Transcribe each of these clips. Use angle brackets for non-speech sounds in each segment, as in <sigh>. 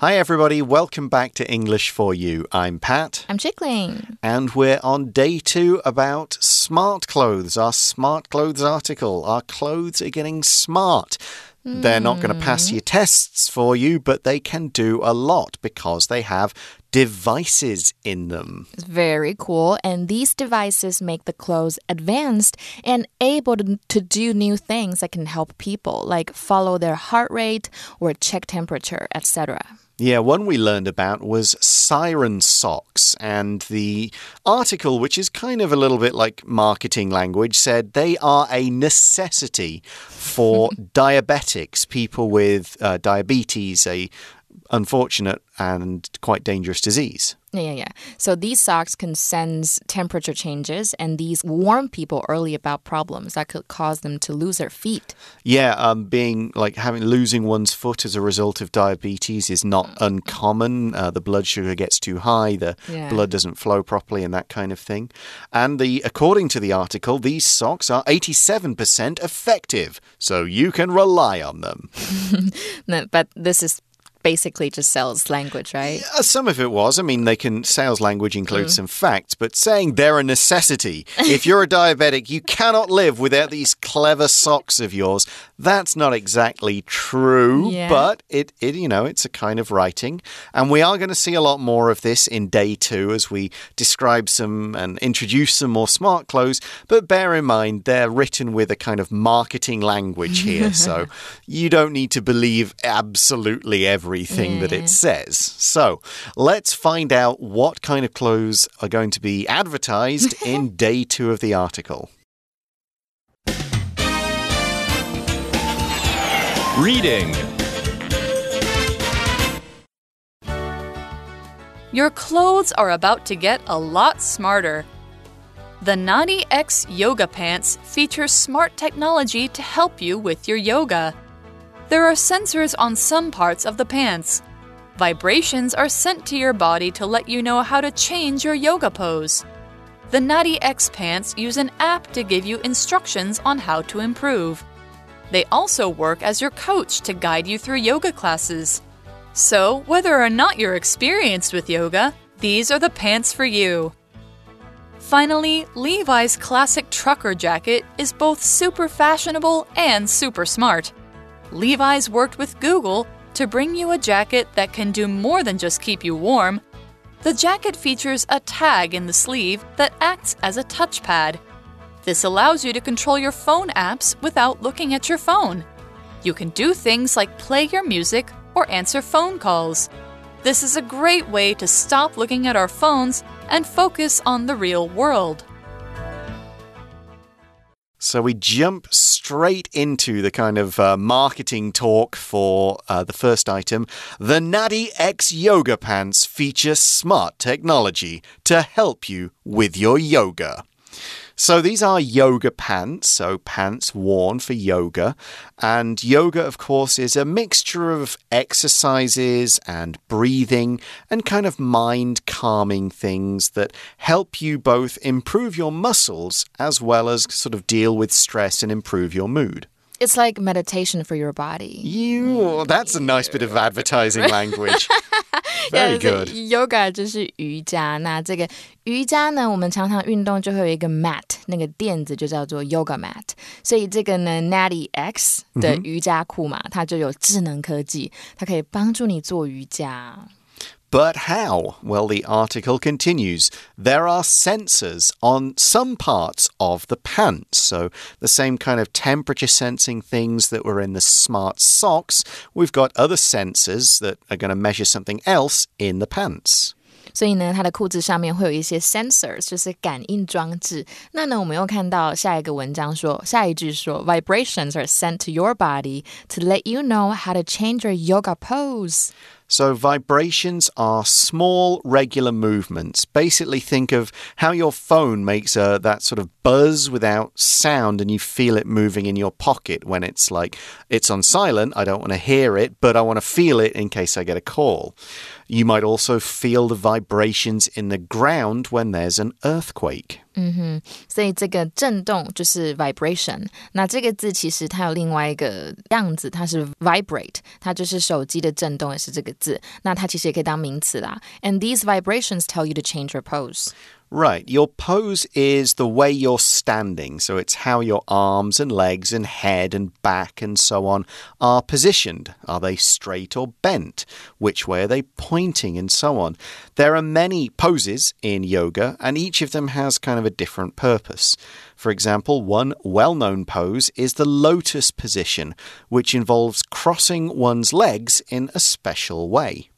Hi, everybody. Welcome back to English for You. I'm Pat. I'm Chickling. And we're on day two about smart clothes, our smart clothes article. Our clothes are getting smart. They're not going to pass mm. your tests for you, but they can do a lot because they have devices in them. It's very cool. And these devices make the clothes advanced and able to, to do new things that can help people, like follow their heart rate or check temperature, etc. Yeah, one we learned about was siren socks. And the article, which is kind of a little bit like marketing language, said they are a necessity for <laughs> diabetics, people with uh, diabetes, a unfortunate and quite dangerous disease. Yeah, yeah, yeah. So these socks can sense temperature changes and these warn people early about problems that could cause them to lose their feet. Yeah, um, being like having losing one's foot as a result of diabetes is not uncommon. Uh, the blood sugar gets too high, the Yeah. blood doesn't flow properly, and that kind of thing. And the according to the article, these socks are 87% effective, so you can rely on them. No, <laughs> But this is basically just sales language, right? Uh, some of it was. I mean, they can sales language includes some facts, but saying they're a necessity. if you're a <laughs> diabetic, you cannot live without these clever socks of yours. That's not exactly true, Yeah. but it, it you know, it's a kind of writing, and we are going to see a lot more of this in day two as we describe some and introduce some more smart clothes. But bear in mind, they're written with a kind of marketing language here, so <laughs> you don't need to believe absolutely everything that Yeah. it says. So let's find out what kind of clothes are going to be advertised <laughs> in day two of the article. Reading. Your clothes are about to get a lot smarter. The Nadi X yoga pants feature smart technology to help you with your yoga. There are sensors on some parts of the pants. Vibrations are sent to your body to let you know how to change your yoga pose. The Nadi X pants use an app to give you instructions on how to improve. They also work as your coach to guide you through yoga classes. So, whether or not you're experienced with yoga, these are the pants for you. Finally, Levi's classic trucker jacket is both super fashionable and super smart. Levi's worked with Google to bring you a jacket that can do more than just keep you warm. The jacket features a tag in the sleeve that acts as a touchpad. This allows you to control your phone apps without looking at your phone. You can do things like play your music or answer phone calls. This is a great way to stop looking at our phones and focus on the real world. So we jump straight into the kind of uh, marketing talk for uh, the first item. The Nadi X yoga pants feature smart technology to help you with your yoga. So these are yoga pants, so pants worn for yoga. And yoga, of course, is a mixture of exercises and breathing and kind of mind calming things that help you both improve your muscles as well as sort of deal with stress and improve your mood. It's like meditation for your body. You, that's a nice bit of advertising language. <laughs> Very good. Yoga 就是瑜伽，那这个瑜伽呢，我们常常运动就会有一个 mat，那个垫子就叫做 yoga mat。所以这个呢，Nadi X 的瑜伽裤嘛，它就有智能科技，它可以帮助你做瑜伽。But how? Well, the article continues. There are sensors on some parts of the pants. So, the same kind of temperature sensing things that were in the smart socks, we've got other sensors that are going to measure something else in the pants. 所以呢，它的裤子上面会有一些 sensors，就是感应装置。那呢，我们又看到下一个文章说，下一句说，vibrations are sent to your body to let you know how to change your yoga pose。 So, vibrations are small, regular movements. Basically, think of how your phone makes a, that sort of buzz without sound, and you feel it moving in your pocket when it's like it's on silent. I don't want to hear it, but I want to feel it in case I get a call. You might also feel the vibrations in the ground when there's an earthquake. 嗯哼所以这个震动就是 vibration。那这个字其实它有另外一个样子，它是 vibrate，它就是手机的震动也是这个字，那它其实也可以当名词啦。And these vibrations tell you to change your pose. Right. Your pose is the way you're standing. So it's how your arms and legs and head and back and so on are positioned. Are they straight or bent? Which way are they pointing and so on? There are many poses in yoga, and each of them has kind of a different purpose. For example, one well known pose is the lotus position, which involves crossing one's legs in a special way.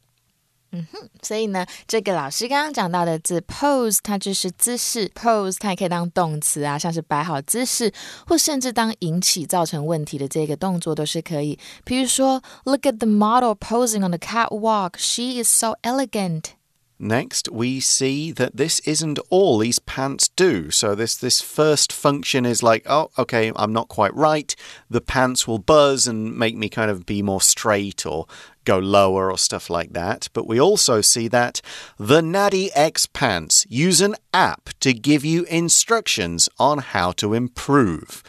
嗯哼，所以呢，这个老师刚刚讲到的字 pose，它就是姿势；pose 它也可以当动词啊，像是摆好姿势，或甚至当引起造成问题的这个动作都是可以。比如说，Look at the model posing on the catwalk. She is so elegant. Next, we see that this isn't all these pants do. So this this first function is like, oh, okay, I'm not quite right. The pants will buzz and make me kind of be more straight or go lower or stuff like that. But we also see that the Nadi X pants use an app to give you instructions on how to improve.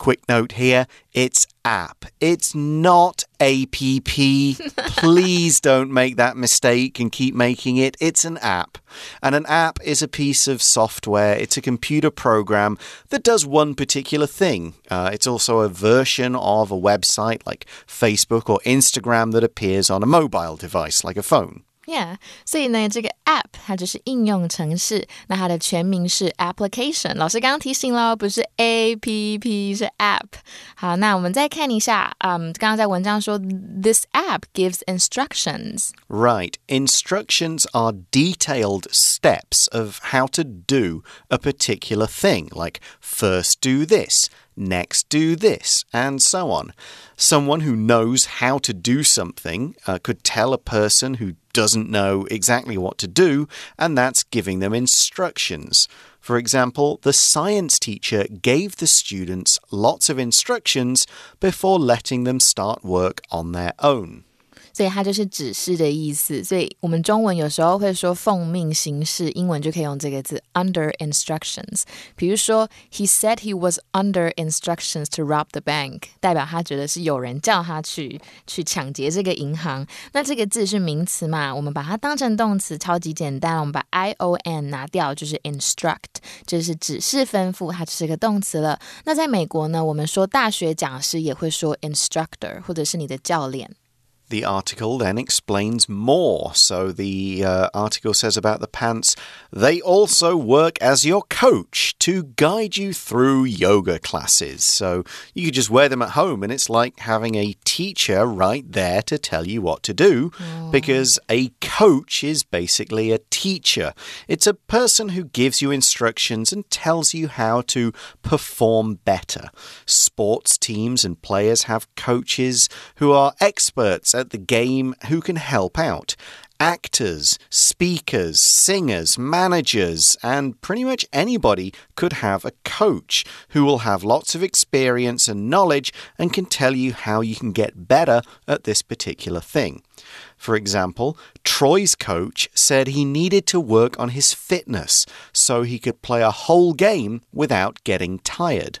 Quick note here it's app, it's not app. <laughs> Please don't make that mistake and keep making it. It's an app. And an app is a piece of software, it's a computer program that does one particular thing. Uh, it's also a version of a website like Facebook or Instagram that appears on a mobile device like a phone. Yeah，所以呢，这个 app 它就是应用程式，那它的全名是 application。老师刚刚提醒了，不是 A P P，是 app。好，那我们再看一下，嗯，刚刚在文章说，this app gives instructions。Right, instructions are detailed steps of how to do a particular thing, like first do this next do this, and so on. Someone who knows how to do something uh, could tell a person who doesn't know exactly what to do, and that's giving them instructions. For example, the science teacher gave the students lots of instructions before letting them start work on their own. 所以它就是指示的意思。所以我们中文有时候会说奉命行事，英文就可以用这个字 under instructions。比如说，He said he was under instructions to rob the bank，代表他觉得是有人叫他去去抢劫这个银行。那这个字是名词嘛？我们把它当成动词，超级简单。我们把 i o n 拿掉，就是 instruct，就是指示吩咐，它就是个动词了。那在美国呢，我们说大学讲师也会说 instructor，或者是你的教练。The article then explains more. So the uh, article says about the pants, they also work as your coach to guide you through yoga classes. So you could just wear them at home, and it's like having a teacher right there to tell you what to do oh. because a coach is basically a teacher. It's a person who gives you instructions and tells you how to perform better. Sports teams and players have coaches who are experts at the game who can help out actors, speakers, singers, managers, and pretty much anybody could have a coach who will have lots of experience and knowledge and can tell you how you can get better at this particular thing. For example, Troy's coach said he needed to work on his fitness so he could play a whole game without getting tired.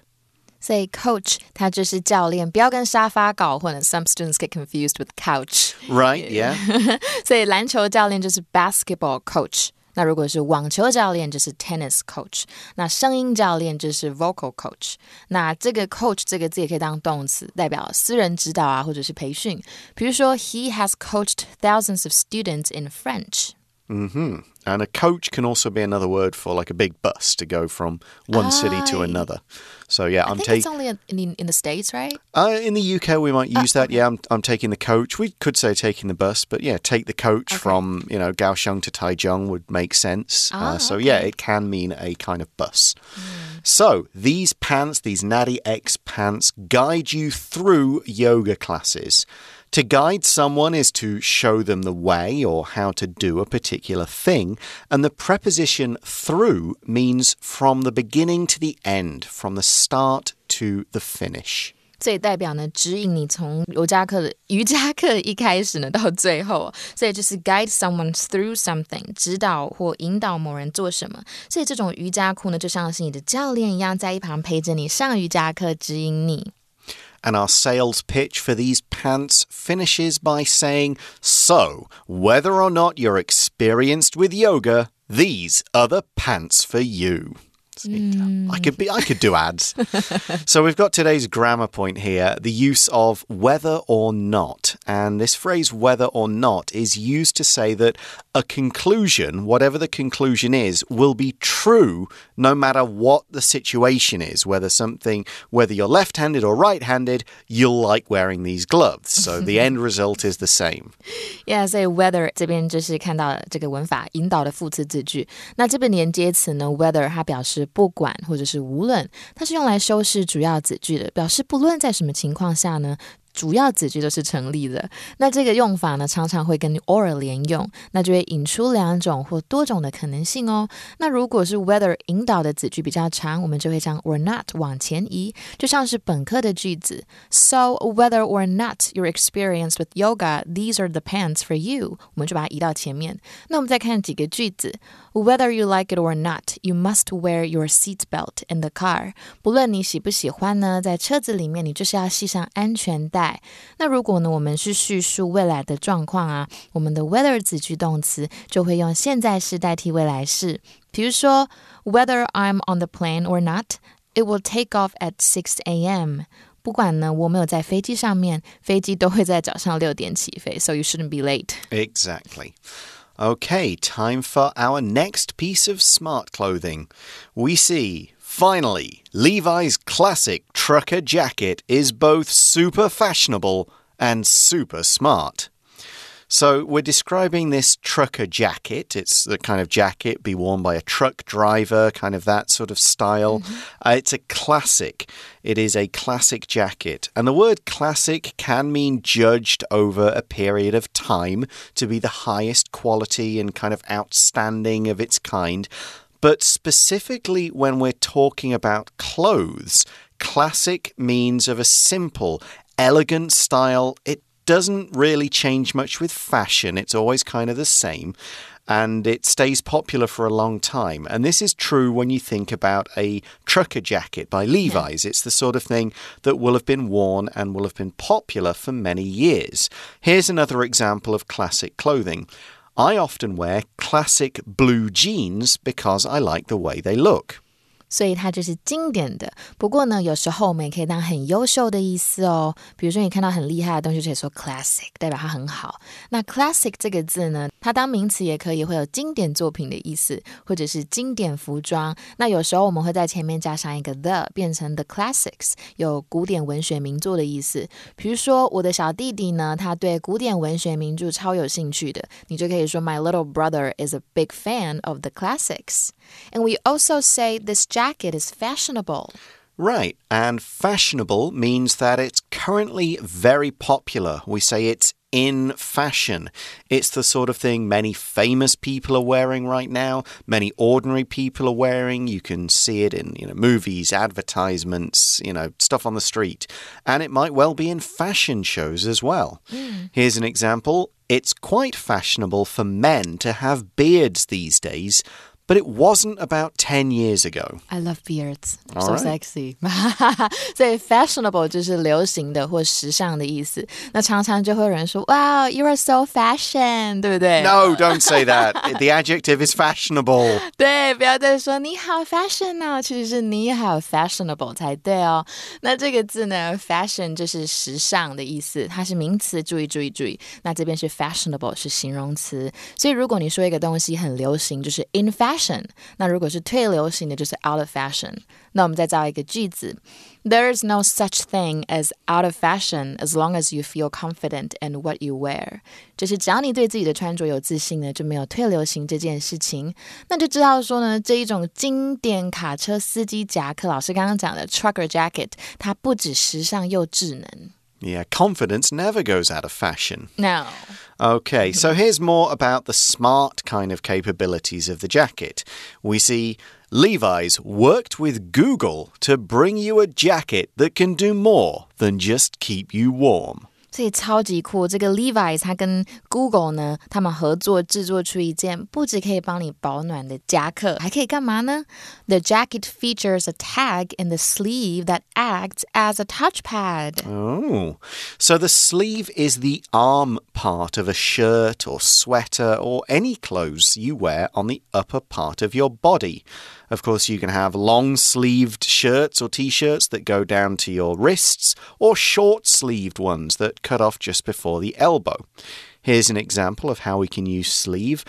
所以 coach 它就是教练，不要跟沙发搞混了。Some students get confused with couch. Right, yeah. <laughs> 所以篮球教练就是 basketball coach。那如果是网球教练，就是 tennis coach；那声音教练就是 vocal coach。那这个 coach 这个字也可以当动词，代表私人指导啊，或者是培训。比如说，He has coached thousands of students in French. Mm-hmm. And a coach can also be another word for like a big bus to go from one city to another. So yeah, I am taking. It's only in, in the states, right? Uh, in the UK, we might use uh, that. Okay. Yeah, I'm, I'm taking the coach. We could say taking the bus, but yeah, take the coach okay. from you know Kaohsiung to Taichung would make sense. Uh, ah, uh, so okay. yeah, it can mean a kind of bus. Mm. So these pants, these Nadi X pants, guide you through yoga classes. To guide someone is to show them the way or how to do a particular thing, and the preposition through means from the beginning to the end, from the start to the finish. 这也代表呢，指引你从瑜伽课的瑜伽课一开始呢到最后，所以就是 guide <laughs> someone through something，指导或引导某人做什么。所以这种瑜伽裤呢，就像是你的教练一样，在一旁陪着你上瑜伽课，指引你。 And our sales pitch for these pants finishes by saying, So, whether or not you're experienced with yoga, these are the pants for you. I could be I could do ads. <laughs> so we've got today's grammar point here, the use of whether or not. And this phrase whether or not is used to say that a conclusion, whatever the conclusion is, will be true no matter what the situation is, whether something whether you're left-handed or right-handed, you'll like wearing these gloves. So the end <laughs> result is the same. Yeah, 所以 whether 这边就是看到这个文法引导的副词子句。那这边连接词呢，whether 它表示 不管或者是无论，它是用来修饰主要子句的，表示不论在什么情况下呢。主要子句都是成立的。那这个用法呢，常常会跟 or 连用，那就会引出两种或多种的可能性哦。那如果是 whether 引导的子句比较长，我们就会将 or not 往前移，就像是本课的句子：So whether or not you're experienced with yoga, these are the pants for you。我们就把它移到前面。那我们再看几个句子：Whether you like it or not, you must wear your seat belt in the car。不论你喜不喜欢呢，在车子里面你就是要系上安全带。 那如果呢，我们是叙述未来的状况啊，我们的 whether 子句动词就会用现在式代替未来式。比如说，Whether I'm on the plane or not, it will take off at six a.m. 不管呢，我没有在飞机上面，飞机都会在早上六点起飞，so you shouldn't be late. Exactly. Okay, time for our next piece of smart clothing. We see Finally, Levi's classic trucker jacket is both super fashionable and super smart. So, we're describing this trucker jacket. It's the kind of jacket be worn by a truck driver, kind of that sort of style. Mm -hmm. uh, it's a classic. It is a classic jacket. And the word classic can mean judged over a period of time to be the highest quality and kind of outstanding of its kind. But specifically when we're talking about clothes, classic means of a simple, elegant style. It doesn't really change much with fashion, it's always kind of the same. And it stays popular for a long time. And this is true when you think about a trucker jacket by Levi's. It's the sort of thing that will have been worn and will have been popular for many years. Here's another example of classic clothing. I often wear classic blue jeans because I like the way they look. 所以它就是经典的。不过呢，有时候我们也可以当很优秀的意思哦。比如说，你看到很厉害的东西，就可以说 classic，代表它很好。那 classic 这个字呢，它当名词也可以会有经典作品的意思，或者是经典服装。那有时候我们会在前面加上一个 the，变成 the classics，有古典文学名作的意思。比如说，我的小弟弟呢，他对古典文学名著超有兴趣的，你就可以说 My little brother is a big fan of the classics. And we also say this jacket is fashionable. Right, and fashionable means that it's currently very popular. We say it's in fashion. It's the sort of thing many famous people are wearing right now, many ordinary people are wearing. You can see it in, you know, movies, advertisements, you know, stuff on the street. And it might well be in fashion shows as well. Mm. Here's an example. It's quite fashionable for men to have beards these days, but it wasn't about 10 years ago. I love beards. so sexy. <laughs> 所以 fashionable 就是流行的或时尚的意思。那常常就会有人说，Wow, you are so fashion，对不对？No, don't say that. The <laughs> adjective is fashionable. 对，不要再说你好 fashion 哦，其实是你好 fashionable 才对哦。那这个字呢，fashion 就是时尚的意思，它是名词，注意注意注意。那这边是 fashionable 是形容词，所以如果你说一个东西很流行，就是 in fashion。 fashion。那如果是退流行的，就是 out of fashion。那我们再造一个句子：There is no such thing as out of fashion as long as you feel confident in what you wear。就是只要你对自己的穿着有自信呢，就没有退流行这件事情。那就知道说呢，这一种经典卡车司机夹克，老师刚刚讲的 trucker jacket，它不止时尚又智能。 Yeah, confidence never goes out of fashion. No. Okay, so mm-hmm. here's more about the smart kind of capabilities of the jacket. We see Levi's worked with Google to bring you a jacket that can do more than just keep you warm. 所以超级酷。这个 Levi's 它跟 Google 呢，他们合作制作出一件不只可以帮你保暖的夹克，还可以干嘛呢？The jacket features a tag in the sleeve that acts as a touchpad. Oh, so the sleeve is the arm part of a shirt or sweater or any clothes you wear on the upper part of your body. Of course, you can have long sleeved shirts or t shirts that go down to your wrists, or short sleeved ones that cut off just before the elbow. Here's an example of how we can use sleeve.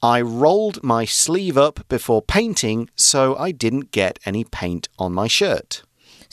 I rolled my sleeve up before painting so I didn't get any paint on my shirt.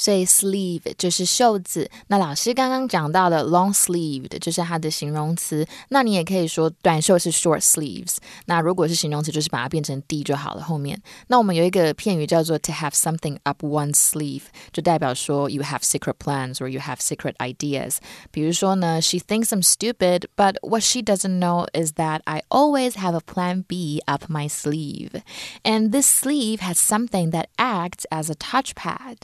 所以 sleeve 就是袖子。那老师刚刚讲到的 long sleeved 就是它的形容词。那你也可以说短袖是 short sleeves。那如果是形容词，就是把它变成 d 就好了。后面那我们有一个片语叫做 to have something up one's sleeve，就代表说 you have secret plans or you have secret ideas。比如说呢，she thinks I'm stupid, but what she doesn't know is that I always have a plan B up my sleeve, and this sleeve has something that acts as a touchpad.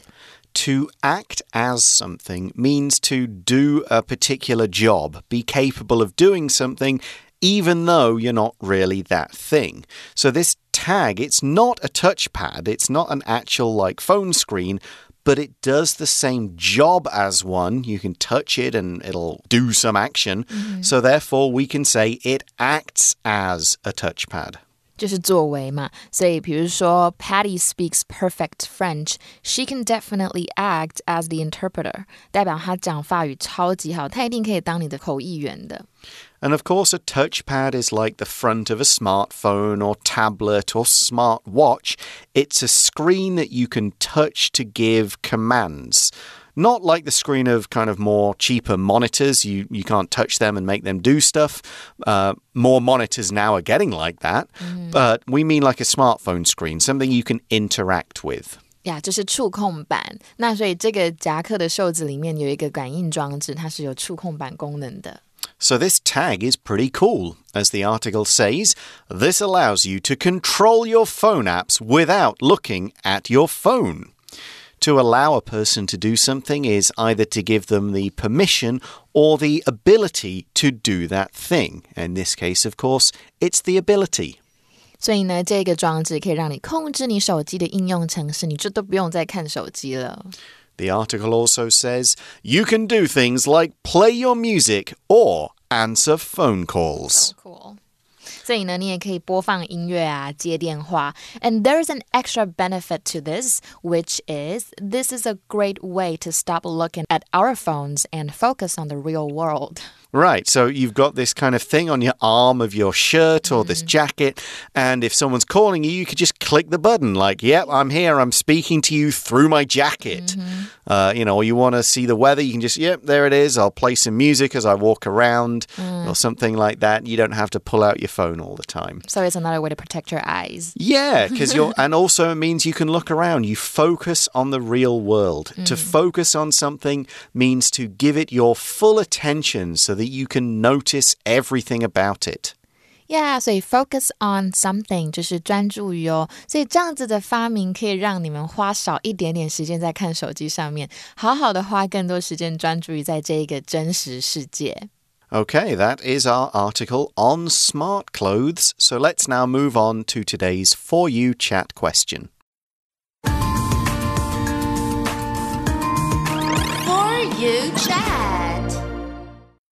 To act as something means to do a particular job, be capable of doing something even though you're not really that thing. So this tag, it's not a touchpad, it's not an actual like phone screen, but it does the same job as one. You can touch it and it'll do some action. Mm -hmm. So therefore we can say it acts as a touchpad. 就是作为嘛，所以比如说，Patty speaks perfect French. She can definitely act as the interpreter. 代表她讲法语超级好，她一定可以当你的口译员的。And of course, a touchpad is like the front of a smartphone or tablet or smartwatch. It's a screen that you can touch to give commands. Not like the screen of kind of more cheaper monitors. You you can't touch them and make them do stuff. Uh, more monitors now are getting like that. Mm. But we mean like a smartphone screen, something you can interact with. 呀，就是触控板。那所以这个夹克的袖子里面有一个感应装置，它是有触控板功能的。So this tag is pretty cool. As the article says, this allows you to control your phone apps without looking at your phone. To allow a person to do something is either to give them the permission or the ability to do that thing. In this case, of course, it's the ability. 所以呢，这个装置可以让你控制你手机的应用程式，你就都不用再看手机了。The article also says you can do things like play your music or answer phone calls. So cool. 所以呢，你也可以播放音乐啊，接电话。And there's an extra benefit to this, which is this is a great way to stop looking at our phones and focus on the real world. Right. So you've got this kind of thing on your arm of your shirt or mm. this jacket. And if someone's calling you, you could just click the button, like, yep, I'm here. I'm speaking to you through my jacket. Mm -hmm. uh, you know, or you want to see the weather, you can just, yep, there it is. I'll play some music as I walk around mm. or something like that. You don't have to pull out your phone all the time. So it's another way to protect your eyes. Yeah, because you're, <laughs> and also it means you can look around. You focus on the real world. To mm. focus on something means to give it your full attention so that you can notice everything about it. Yeah，所以 focus on something 就是专注于哦，所以这样子的发明可以让你们花少一点点时间在看手机上面，好好的花更多时间专注于在这一个真实世界。 Okay, that is our article on smart clothes. So let's now move on to today's For You chat question. For You chat.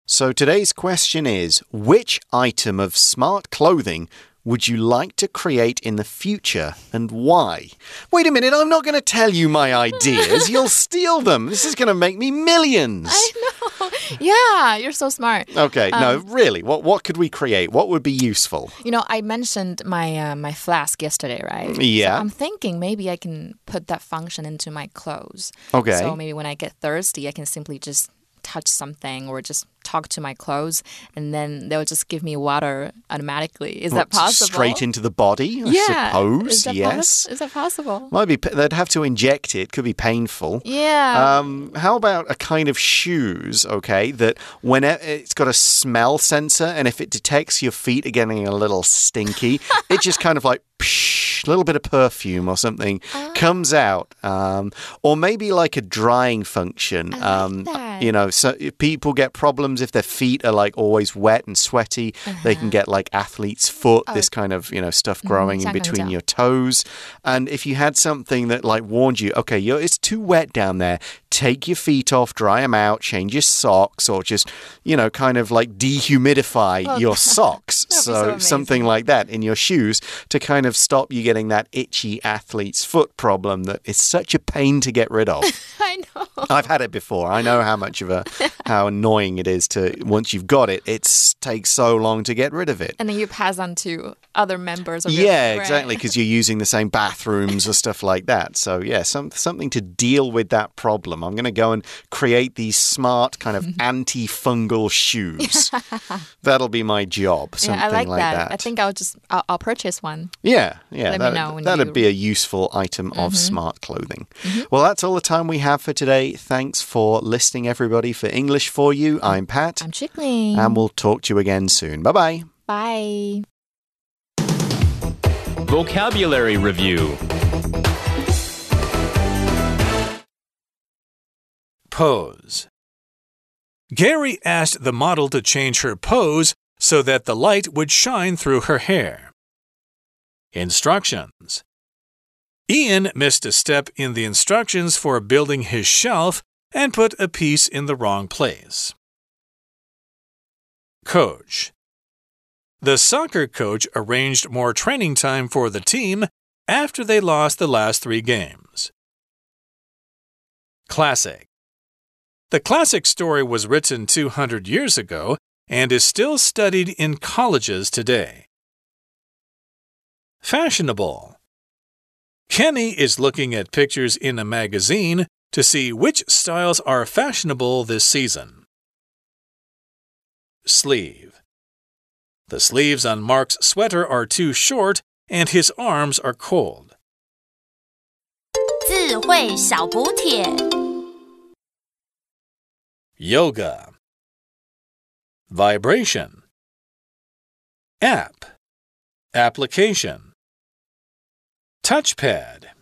So today's question is Which item of smart clothing would you like to create in the future and why? Wait a minute, I'm not going to tell you my ideas. <laughs> You'll steal them. This is going to make me millions. I know. <laughs> Yeah, you're so smart. Okay, um, no, really. What what could we create? What would be useful? You know, I mentioned my uh, my flask yesterday, right? Yeah. So I'm thinking maybe I can put that function into my clothes. Okay. So maybe when I get thirsty, I can simply just touch something or just talk to my clothes, and then they'll just give me water automatically. Is that possible? Straight into the body, I yeah. suppose. Is yes. is that possible? Might be. They'd have to inject it. Could be painful. Yeah. Um, how about a kind of shoes, okay, that when it, it's got a smell sensor, and if it detects your feet are getting a little stinky, <laughs> it just kind of like psh, little bit of perfume or something oh. comes out, um, or maybe like a drying function. Like um, you know, so people get problems if their feet are like always wet and sweaty. Uh -huh. They can get like athlete's foot, oh. this kind of you know stuff growing mm, in between your toes. And if you had something that like warned you, okay, it's too wet down there. Take your feet off, dry them out, change your socks, or just you know, kind of like dehumidify <laughs> your socks. so, so something like that in your shoes to kind of stop you getting that itchy athlete's foot problem that is such a pain to get rid of. <laughs> I know. <laughs> I've had it before. I know how much of a <laughs> how annoying it is to once you've got it, it takes so long to get rid of it. And then you pass on to other members of Yeah, right. exactly, because you're using the same bathrooms or stuff like that. So yeah, some something to deal with that problem. I'm going to go and create these smart kind of <laughs> antifungal shoes. That'll be my job. Yeah, Something I like, like that. I think I'll just I'll, I'll purchase one. Yeah, yeah. Let that'd, know when that'd you- be a useful item of mm-hmm. smart clothing. Mm-hmm. Well, that's all the time we have for today. Thanks for listening, everybody. For English for You, I'm Pat. I'm Chickling. and we'll talk to you again soon. Bye bye. Bye. Vocabulary Review Pose. Gary asked the model to change her pose so that the light would shine through her hair. Instructions. Ian missed a step in the instructions for building his shelf and put a piece in the wrong place. Coach. The soccer coach arranged more training time for the team after they lost the last three games. Classic. The classic story was written 200 years ago and is still studied in colleges today. Fashionable. Kenny is looking at pictures in a magazine to see which styles are fashionable this season. Sleeve. The sleeves on Mark's sweater are too short and his arms are cold. 智慧小补帖。 Yoga. Vibration. App. Application. Touchpad.